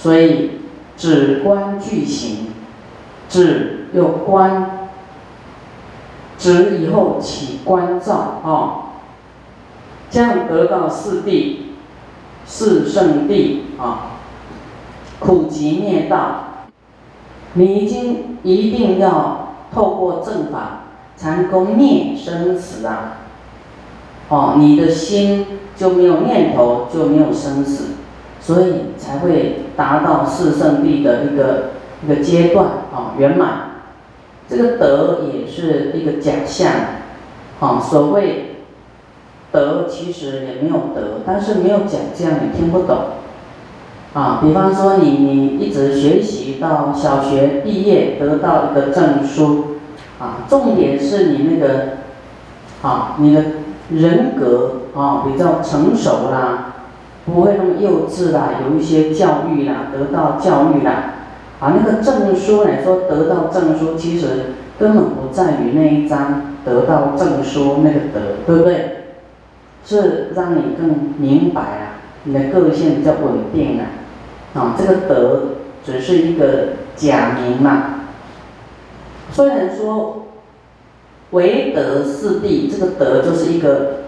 所以止观具行，止又观，止以后起观照啊，这样得到四谛、四圣谛啊，苦集灭道。你已经一定要透过正法，才能够灭生死啊！哦，你的心就没有念头，就没有生死，所以才会达到四圣谛的一个一个阶段啊圆满。这个德也是一个假象，啊，所谓德其实也没有德，但是没有讲这样你听不懂。啊，比方说你你一直学习到小学毕业得到一个证书，啊，重点是你那个，啊，你的人格啊比较成熟啦，不会那么幼稚啦，有一些教育啦，得到教育啦，啊，那个证书来说得到证书，其实根本不在于那一张得到证书那个德，对不对？是让你更明白啊，你的个性比较稳定啊。啊，这个德只是一个假名嘛。虽然说唯德是谛，这个德就是一个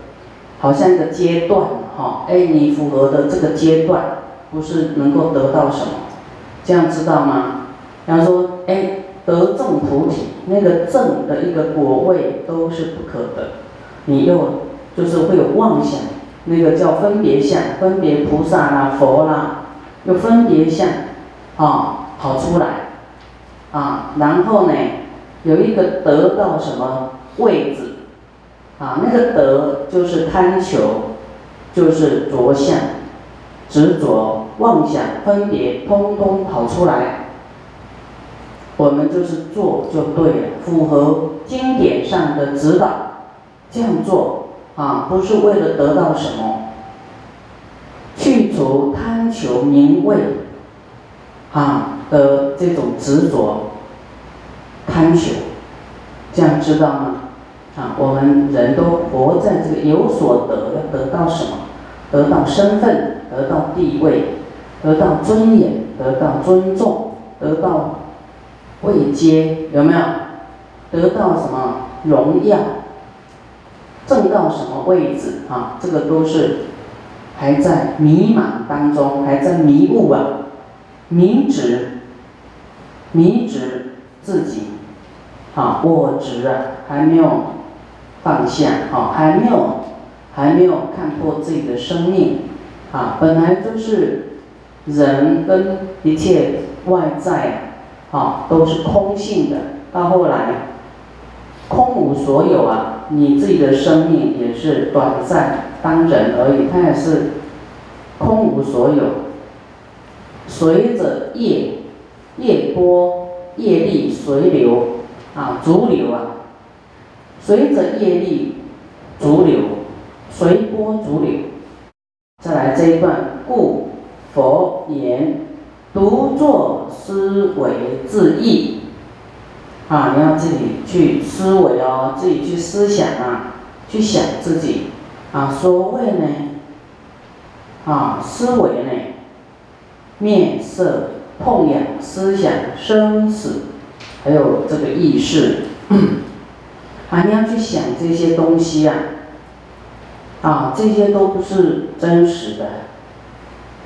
好像一个阶段哈，哎，你符合的这个阶段，不是能够得到什么，这样知道吗？比方说，哎，得正菩提，那个正的一个果位都是不可得，你又就是会有妄想，那个叫分别相，分别菩萨啦、佛啦。又分别相，啊，跑出来，啊，然后呢，有一个得到什么位置，啊，那个得就是贪求，就是着相，执着、妄想、分别，通通跑出来。我们就是做就对了，符合经典上的指导，这样做，啊，不是为了得到什么。去除贪求名位，啊的这种执着、贪求，这样知道吗？啊，我们人都活在这个有所得，要得到什么？得到身份，得到地位，得到尊严，得到尊重，得到位阶，有没有？得到什么荣耀？挣到什么位置？啊，这个都是。还在迷茫当中，还在迷雾啊，迷执，迷执自己，啊，我执啊，还没有放下，啊，还没有，还没有看破自己的生命，啊，本来就是人跟一切外在，啊，都是空性的，到后来空无所有啊，你自己的生命也是短暂。当人而已，他也是空无所有，随着业业波业力随流啊，逐流啊，随着业力逐流，随波逐流。再来这一段，故佛言：独作思维自意。啊，你要自己去思维哦，自己去思想啊，去想自己。啊，所谓呢，啊，思维呢，面色、痛痒、思想、生死，还有这个意识，啊，你要去想这些东西啊，啊，这些都不是真实的，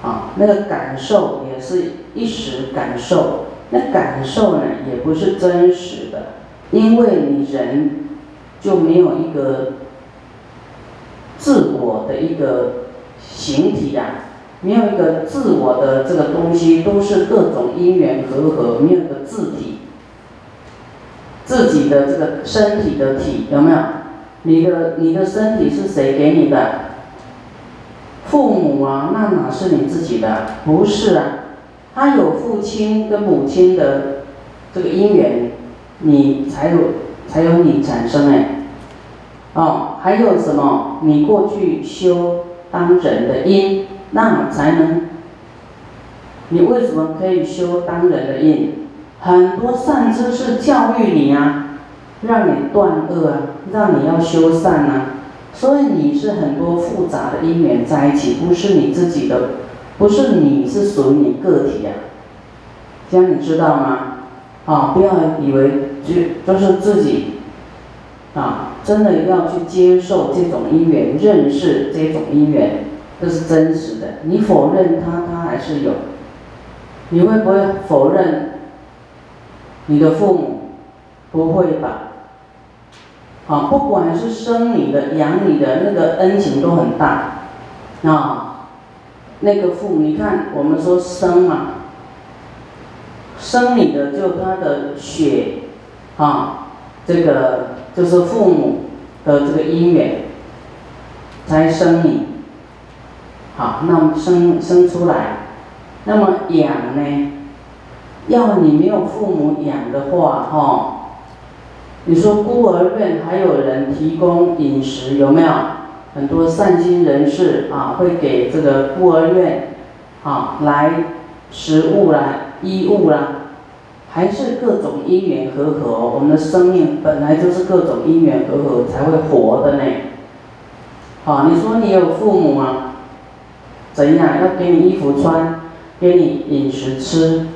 啊，那个感受也是一时感受，那感受呢，也不是真实的，因为你人就没有一个。自我的一个形体呀，没有一个自我的这个东西，都是各种因缘和合，没有个自体。自己的这个身体的体有没有？你的你的身体是谁给你的？父母啊，那哪是你自己的？不是啊，他有父亲跟母亲的这个因缘，你才有才有你产生哎。哦，还有什么？你过去修当人的因，那才能。你为什么可以修当人的因？很多善知识教育你啊，让你断恶啊，让你要修善啊。所以你是很多复杂的因缘在一起，不是你自己的不是你是属于你个体啊，这样你知道吗？啊，不要以为就就是自己，啊，真的要去接受这种因缘，认识这种因缘，这是真实的。你否认它，它还是有。你会不会否认你的父母？不会吧？啊，不管是生你的、养你的，那个恩情都很大，啊，那个父母，你看我们说生嘛，生你的就他的血，啊，这个就是父母的这个因缘，才生你，好，那么生生出来，那么养呢？要你没有父母养的话，哈。你说孤儿院还有人提供饮食有没有？很多善心人士啊，会给这个孤儿院啊来食物啦、衣物啦，还是各种因缘和合。我们的生命本来就是各种因缘和合才会活的呢。好，你说你有父母啊？怎样要给你衣服穿，给你饮食吃？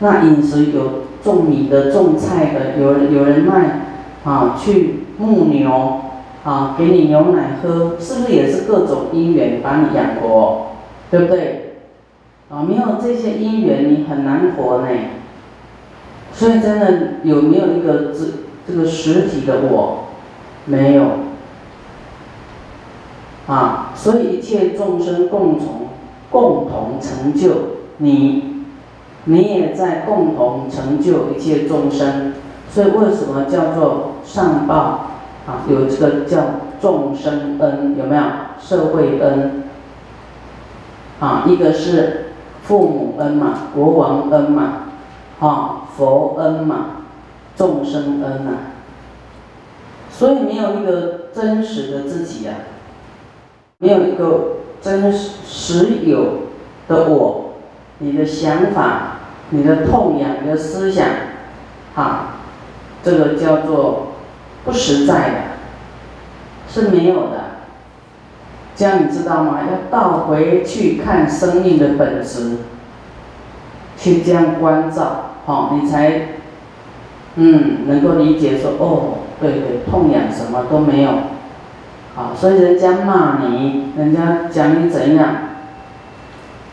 那饮食有。种米的、种菜的，有有人卖，啊，去牧牛，啊，给你牛奶喝，是不是也是各种因缘把你养活，对不对？啊，没有这些因缘，你很难活呢。所以真的有没有一个这这个实体的我？没有。啊，所以一切众生共同共同成就你。你也在共同成就一切众生，所以为什么叫做善报啊？有这个叫众生恩，有没有？社会恩啊，一个是父母恩嘛，国王恩嘛，啊，佛恩嘛，众生恩呐。所以没有一个真实的自己啊，没有一个真实实有的我，你的想法。你的痛痒，你的思想，哈，这个叫做不实在的，是没有的。这样你知道吗？要倒回去看生命的本质，去这样关照，好，你才，嗯，能够理解说，哦，对对，痛痒什么都没有，好，所以人家骂你，人家讲你怎样，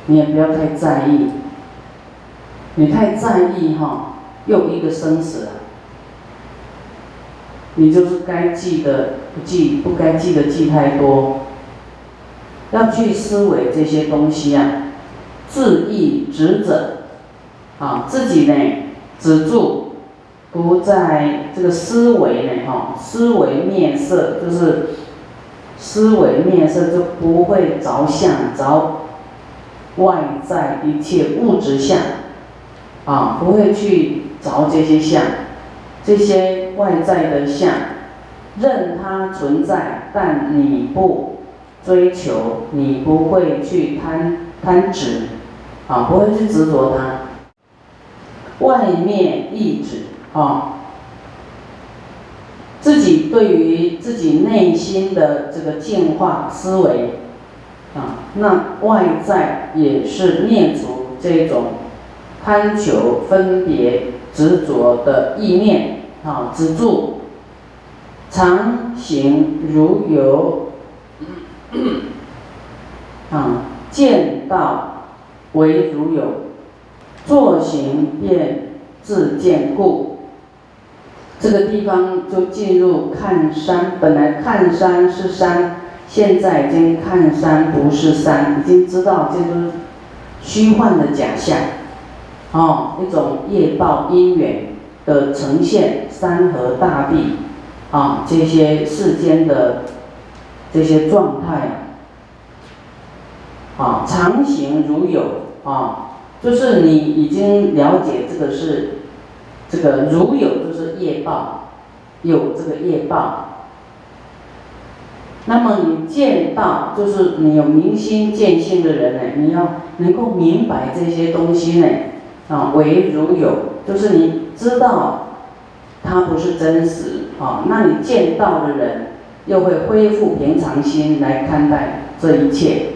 你也不要太在意。你太在意哈，又一个生死了。你就是该记的不记，不该记的记太多。要去思维这些东西啊，自意执着，啊，自己呢止住，不在这个思维呢哈，思维面色就是思维面色就不会着相着外在一切物质相。啊，不会去着这些相，这些外在的相，任它存在，但你不追求，你不会去贪贪执，啊，不会去执着它。外面意志啊，自己对于自己内心的这个净化思维，啊，那外在也是念足这种。贪求、分别、执着的意念，啊，止住，常行如有，啊，见到为如有，坐行便自见故。这个地方就进入看山，本来看山是山，现在已经看山不是山，已经知道这是虚幻的假象。哦，一种业报因缘的呈现，山河大地，啊，这些世间的这些状态，啊，啊常行如有，啊，就是你已经了解这个是，这个如有就是业报，有这个业报。那么你见到，就是你有明心见性的人呢，你要能够明白这些东西呢。啊，为如有，就是你知道它不是真实啊，那你见到的人又会恢复平常心来看待这一切。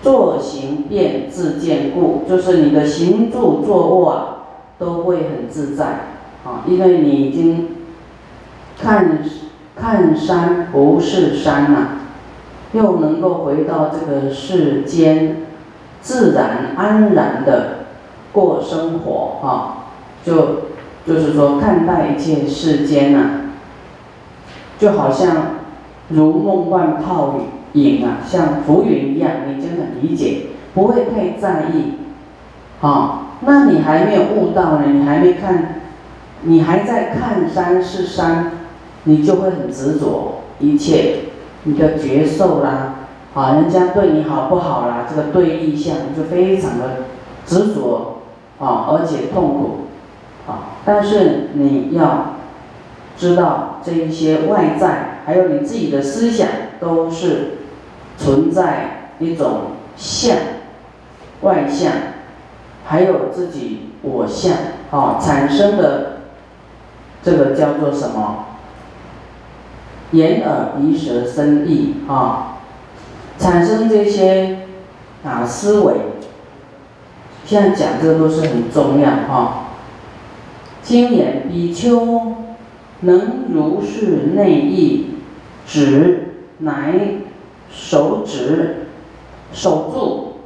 坐行便自见故，就是你的行住坐卧啊，都会很自在啊，因为你已经看看山不是山了，又能够回到这个世间，自然安然的过生活啊，就就是说看待一切世间呐，就好像如梦幻泡影。啊，像浮云一样，你就很理解，不会太在意，啊，那你还没有悟到呢，你还没看，你还在看山是山，你就会很执着一切，你的觉受啦，啊，人家对你好不好啦，这个对立相就非常的执着，啊，而且痛苦，啊，但是你要知道这一些外在，还有你自己的思想都是。存在一种相，外相，还有自己我相，啊，产生的这个叫做什么？眼耳鼻舌身意啊，产生这些啊思维。现在讲这个都是很重要哈。经言比丘能如是内意，指乃。手指，守住，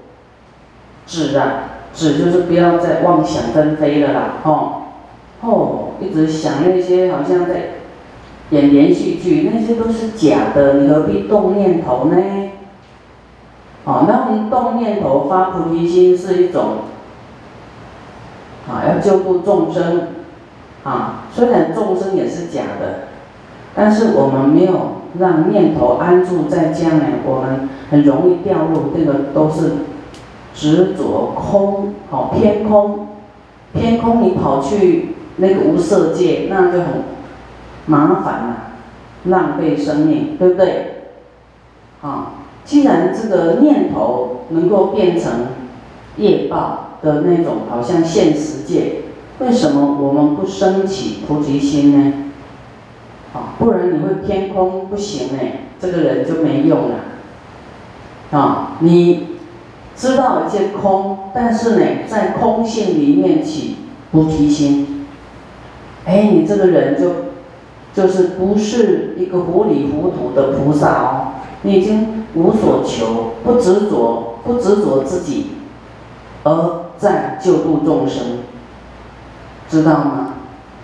指啊，指就是不要再妄想纷飞了啦，哦，哦，一直想那些好像在演连续剧，那些都是假的，你何必动念头呢？哦，那我们动念头发菩提心是一种，啊，要救度众生，啊，虽然众生也是假的，但是我们没有。让念头安住在将来，我们很容易掉入这个都是执着空，好偏空，偏空你跑去那个无色界，那就很麻烦了，浪费生命，对不对？啊，既然这个念头能够变成业报的那种，好像现实界，为什么我们不升起菩提心呢？啊，不然你会偏空不行呢，这个人就没用了。啊，你知道一切空，但是呢，在空性里面起菩提心，哎，你这个人就就是不是一个糊里糊涂的菩萨哦，你已经无所求，不执着，不执着自己，而在救度众生，知道吗？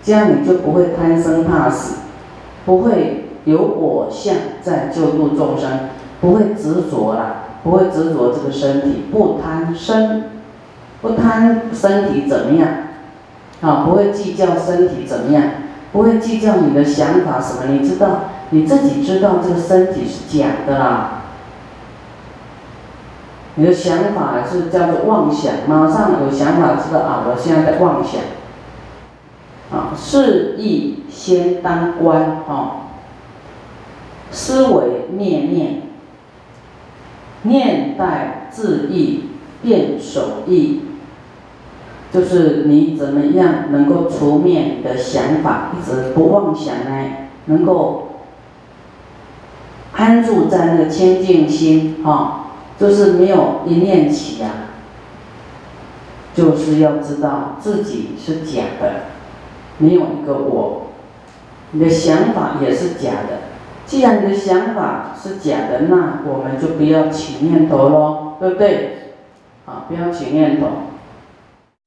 这样你就不会贪生怕死。不会有我相在救度众生，不会执着了，不会执着这个身体，不贪身，不贪身体怎么样？啊，不会计较身体怎么样，不会计较你的想法什么？你知道，你自己知道这个身体是假的啦。你的想法是叫做妄想，马上有想法知道啊，我现在在妄想。啊，是意先当观啊，思维念念，念待自意变守意，就是你怎么样能够除灭你的想法，一直不妄想呢？能够安住在那个清净心啊，就是没有一念起啊，就是要知道自己是假的。没有一个我，你的想法也是假的。既然你的想法是假的，那我们就不要起念头喽，对不对？啊，不要起念头，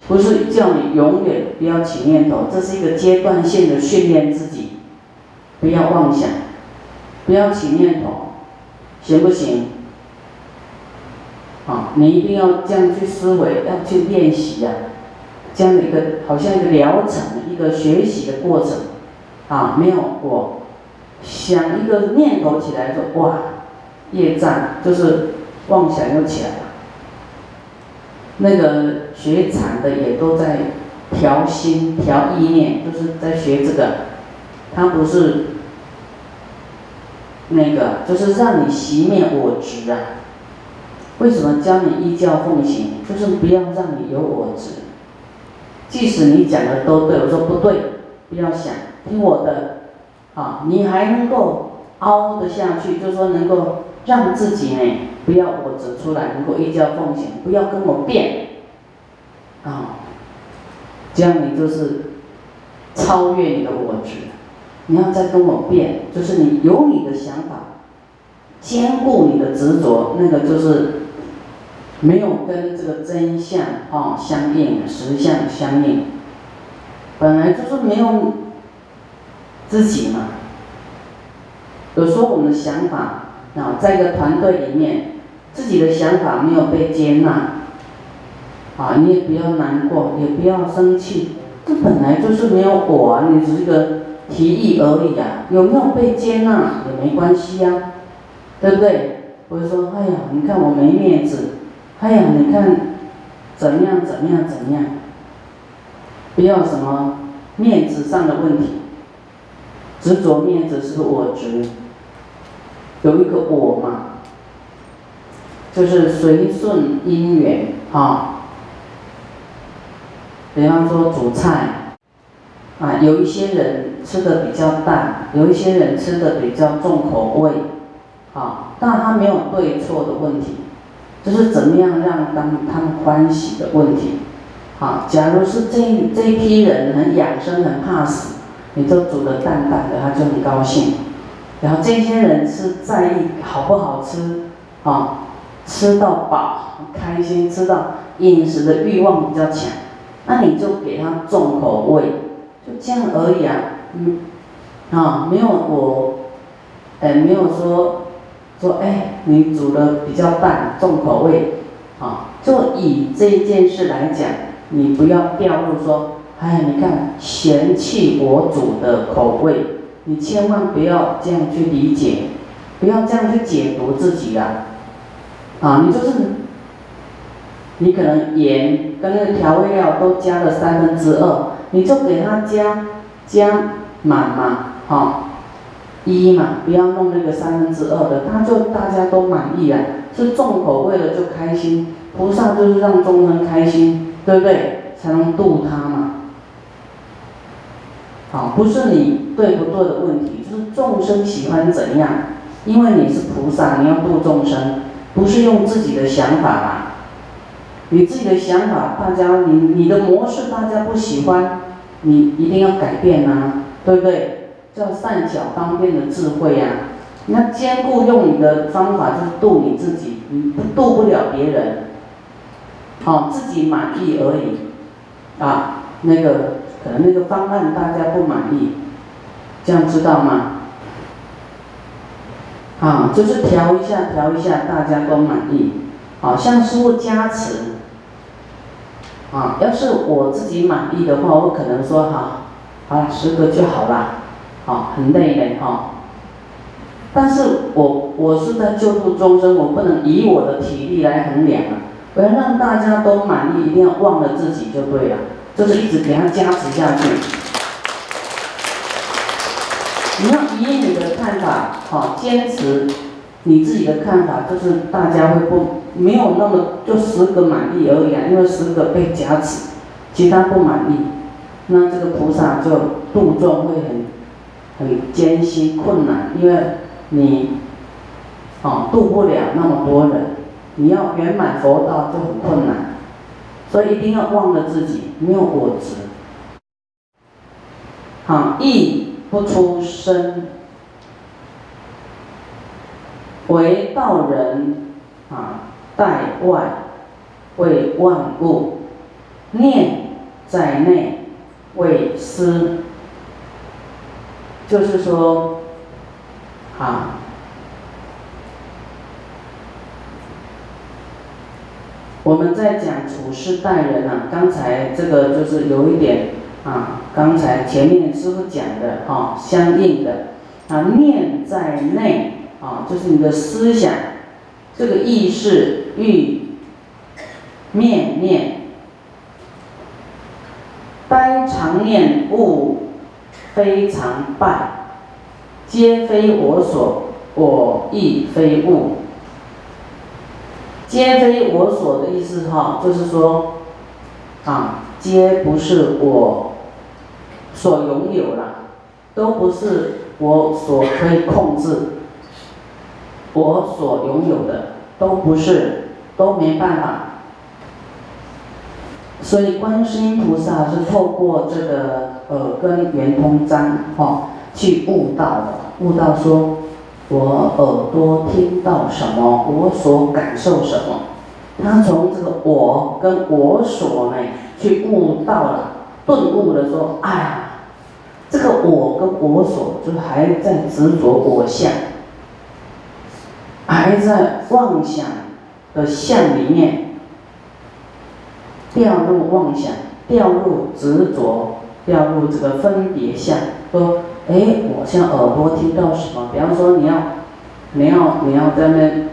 不是叫你永远不要起念头，这是一个阶段性的训练自己，不要妄想，不要起念头，行不行？啊，你一定要这样去思维，要去练习呀。这样的一个好像一个疗程，一个学习的过程，啊，没有我想一个念头起来说哇，业障就是妄想又起来了。那个学禅的也都在调心、调意念，就是在学这个，他不是那个，就是让你熄灭我执啊。为什么教你依教奉行？就是不要让你有我执。即使你讲的都对，我说不对，不要想，听我的，啊，你还能够凹得下去，就说能够让自己呢不要我执出来，能够依教奉行，不要跟我变，啊，这样你就是超越你的我执。你要再跟我变，就是你有你的想法，兼顾你的执着，那个就是没有跟这个真相啊相应，实相相应。本来就是没有自己嘛。有时候我们的想法啊，在一个团队里面，自己的想法没有被接纳，啊，你也不要难过，也不要生气，这本来就是没有我啊，你只是个。提议而已啊，有没有被接纳也没关系呀，对不对？不是说，哎呀，你看我没面子，哎呀，你看怎样怎样怎样，不要什么面子上的问题，执着面子是个我执，有一个我嘛，就是随顺因缘啊，比方说煮菜。啊，有一些人吃的比较淡，有一些人吃的比较重口味，啊，但他没有对错的问题，就是怎么样让当他们欢喜的问题，啊，假如是这这一批人很养生很怕死，你就煮的淡淡的，他就很高兴，然后这些人是在意好不好吃，啊，吃到饱开心，吃到饮食的欲望比较强，那你就给他重口味。就这样而已啊，嗯，啊，没有我，哎，没有说，说哎，你煮的比较淡，重口味，啊，就以这件事来讲，你不要掉入说，哎，你看嫌弃我煮的口味，你千万不要这样去理解，不要这样去解读自己啊，啊，你就是，你可能盐跟那个调味料都加了三分之二。你就给他加加满嘛，好一嘛，不要弄那个三分之二的，他就大家都满意啊，是重口味的就开心，菩萨就是让众生开心，对不对？才能度他嘛。好，不是你对不对的问题，就是众生喜欢怎样，因为你是菩萨，你要度众生，不是用自己的想法嘛。你自己的想法，大家你你的模式大家不喜欢，你一定要改变呐，对不对？叫善巧方便的智慧呀。你要兼顾用你的方法，就是度你自己，你不度不了别人，好自己满意而已，啊，那个可能那个方案大家不满意，这样知道吗？啊，就是调一下，调一下，大家都满意，好像师傅加持。啊，要是我自己满意的话，我可能说哈，好了，十个就好了，啊，很累嘞哈。但是我我是在救度众生，我不能以我的体力来衡量啊。我要让大家都满意，一定要忘了自己就对了，就是一直给他加持下去。你要以你的看法，好，坚持你自己的看法，就是大家会不。没有那么就十个满意而已啊，因为十个被加持，其他不满意，那这个菩萨就度众会很很艰辛困难，因为你啊度不了那么多人，你要圆满佛道就很困难，所以一定要忘了自己，没有我执，好意不出声，为道人啊。在外为万物，念在内为思。就是说，啊，我们在讲处事待人啊，刚才这个就是有一点啊，刚才前面师傅讲的啊，相应的啊，念在内啊，就是你的思想。这个意识欲面念，呆常念物非常败，皆非我所，我亦非物。皆非我所的意思哈，就是说，啊，皆不是我所拥有了，都不是我所可以控制。我所拥有的，都不是，都没办法。所以观世音菩萨是透过这个耳根圆通章，哈，去悟道了，悟到说，我耳朵听到什么，我所感受什么，他从这个我跟我所呢，去悟到了，顿悟的说，哎呀，这个我跟我所就还在执着我相。还在妄想的相里面掉入妄想，掉入执着，掉入这个分别相。说，哎，我像耳朵听到什么？比方说，你要，你要，你要在那，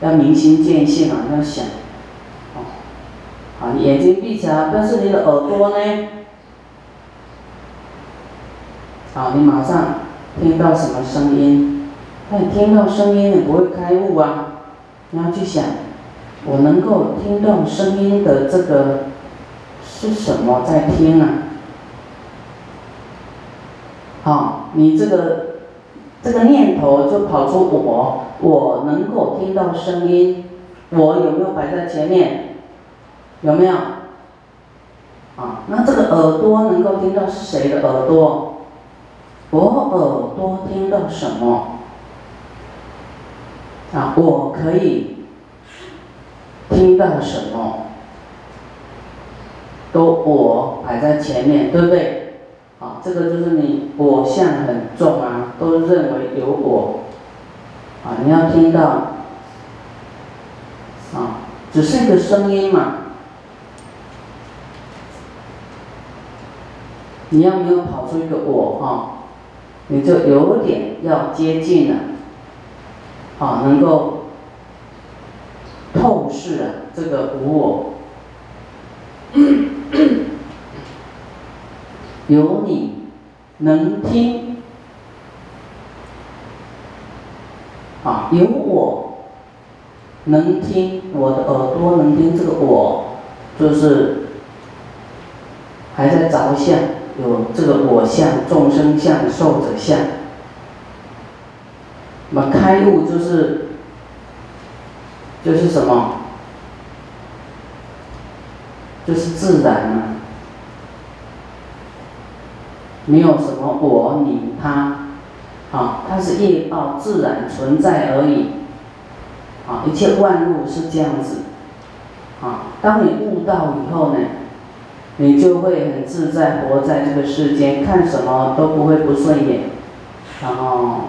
要明心见性啊，要想，哦，好，眼睛闭起来，但是你的耳朵呢？好，你马上听到什么声音？那你听到声音，你不会开悟啊！你要去想，我能够听到声音的这个是什么在听啊？好，你这个这个念头就跑出我，我能够听到声音，我有没有摆在前面？有没有？啊，那这个耳朵能够听到是谁的耳朵？我耳朵听到什么？啊，我可以听到什么，都我摆在前面，对不对？啊，这个就是你我相很重啊，都认为有我。啊，你要听到，啊，只是一个声音嘛，你要没有跑出一个我哈，你就有点要接近了。啊，能够透视啊，这个无我，有你能听啊，有我能听，我的耳朵能听，这个我就是还在着相，有这个我相、众生相、寿者相。那么开悟就是，就是什么？就是自然嘛，没有什么我、你、他，啊，它是业报自然存在而已，啊，一切万物是这样子，啊，当你悟到以后呢，你就会很自在活在这个世间，看什么都不会不顺眼，然后。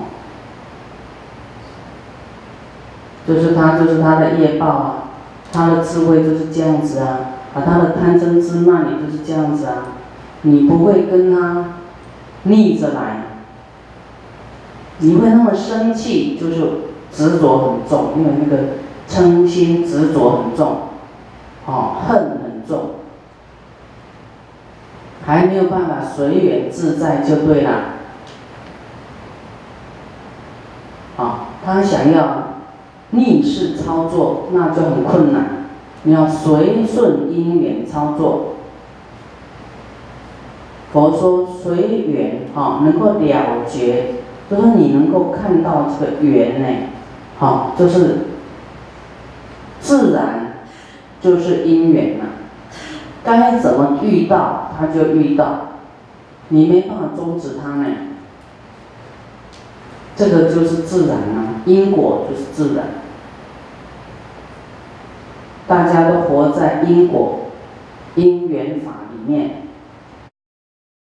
就是他，就是他的业报啊，他的智慧就是这样子啊，啊，他的贪嗔痴慢也就是这样子啊，你不会跟他逆着来，你会那么生气，就是执着很重，因为那个嗔心执着很重，哦，恨很重，还没有办法随缘自在就对了，啊，他想要。逆势操作那就很困难，你要随顺因缘操作。佛说随缘哈，能够了结，就是你能够看到这个缘呢，好，就是自然就是因缘呐，该怎么遇到他就遇到，你没办法阻止他呢，这个就是自然啊，因果就是自然。大家都活在因果、因缘法里面，